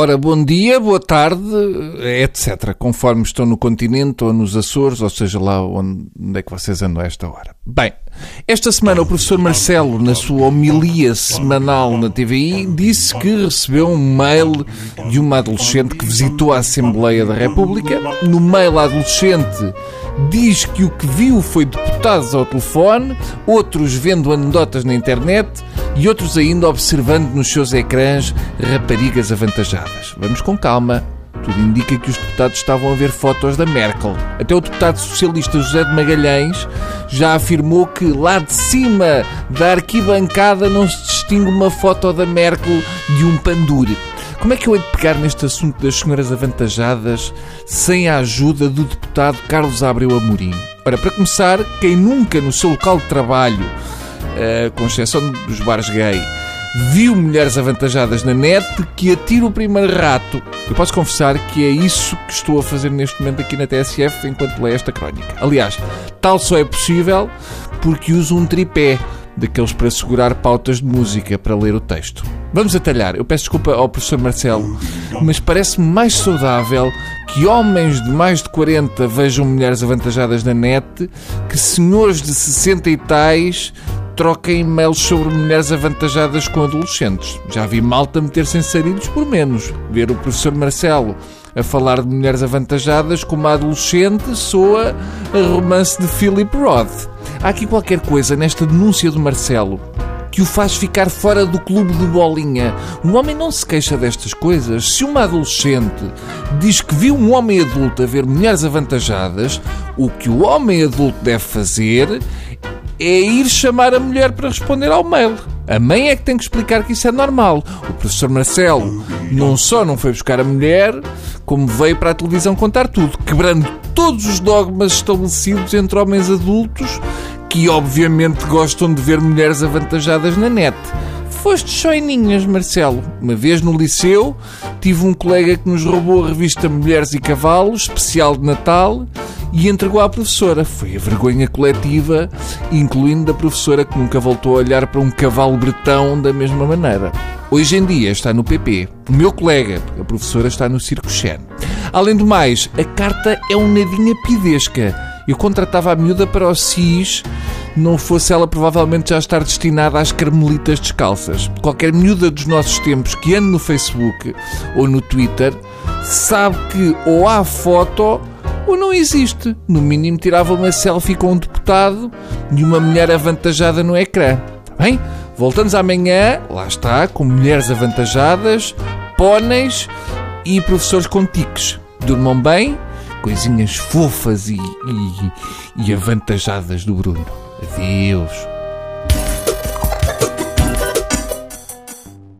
Ora, bom dia, boa tarde, etc. Conforme estão no continente ou nos Açores, ou seja lá onde, é que vocês andam a esta hora. Bem, esta semana o professor Marcelo, na sua homilia semanal na TVI, disse que recebeu um mail de uma adolescente que visitou a Assembleia da República. No mail, a adolescente diz que o que viu foi deputados ao telefone, outros vendo anedotas na internet e outros ainda observando nos seus ecrãs raparigas avantajadas. Vamos com calma. Tudo indica que os deputados estavam a ver fotos da Merkel. Até o deputado socialista José de Magalhães já afirmou que lá de cima da arquibancada não se distingue uma foto da Merkel de um pandure. Como é que eu hei de pegar neste assunto das senhoras avantajadas sem a ajuda do deputado Carlos Abreu Amorim? Ora, para começar, quem nunca no seu local de trabalho, com exceção dos bares gay, viu mulheres avantajadas na net que atira o primeiro rato. Eu posso confessar que é isso que estou a fazer neste momento aqui na TSF enquanto leio esta crónica. Aliás, tal só é possível porque uso um tripé daqueles para segurar pautas de música para ler o texto. Vamos atalhar. Eu peço desculpa ao professor Marcelo, mas parece-me mais saudável que homens de mais de 40 vejam mulheres avantajadas na net que senhores de 60 e tais troquem e-mails sobre mulheres avantajadas com adolescentes. Já vi malta meter-se em sarilhos por menos. Ver o professor Marcelo a falar de mulheres avantajadas como uma adolescente soa a romance de Philip Roth. Há aqui qualquer coisa nesta denúncia do Marcelo que o faz ficar fora do clube de bolinha. Um homem não se queixa destas coisas. Se uma adolescente diz que viu um homem adulto a ver mulheres avantajadas, o que o homem adulto deve fazer é ir chamar a mulher para responder ao mail. A mãe é que tem que explicar que isso é normal. O professor Marcelo não só não foi buscar a mulher, como veio para a televisão contar tudo, quebrando todos os dogmas estabelecidos entre homens adultos que obviamente gostam de ver mulheres avantajadas na net. Foste choininhas, Marcelo. Uma vez no liceu, tive um colega que nos roubou a revista Mulheres e Cavalos, especial de Natal, e entregou à professora. Foi a vergonha coletiva, incluindo da professora que nunca voltou a olhar para um cavalo bretão da mesma maneira. Hoje em dia está no PP. O meu colega, a professora, está no Circo Xen. Além do mais, a carta é um nadinha pidesca. Eu contratava a miúda para o SIS, não fosse ela provavelmente já estar destinada às carmelitas descalças. Qualquer miúda dos nossos tempos que ande no Facebook ou no Twitter sabe que ou há foto ou não existe. No mínimo tirava uma selfie com um deputado e uma mulher avantajada no ecrã. Bem, voltamos amanhã, lá está, com mulheres avantajadas, póneis e professores com tiques. Durmam bem, coisinhas fofas e, e, e avantajadas do Bruno. Adeus.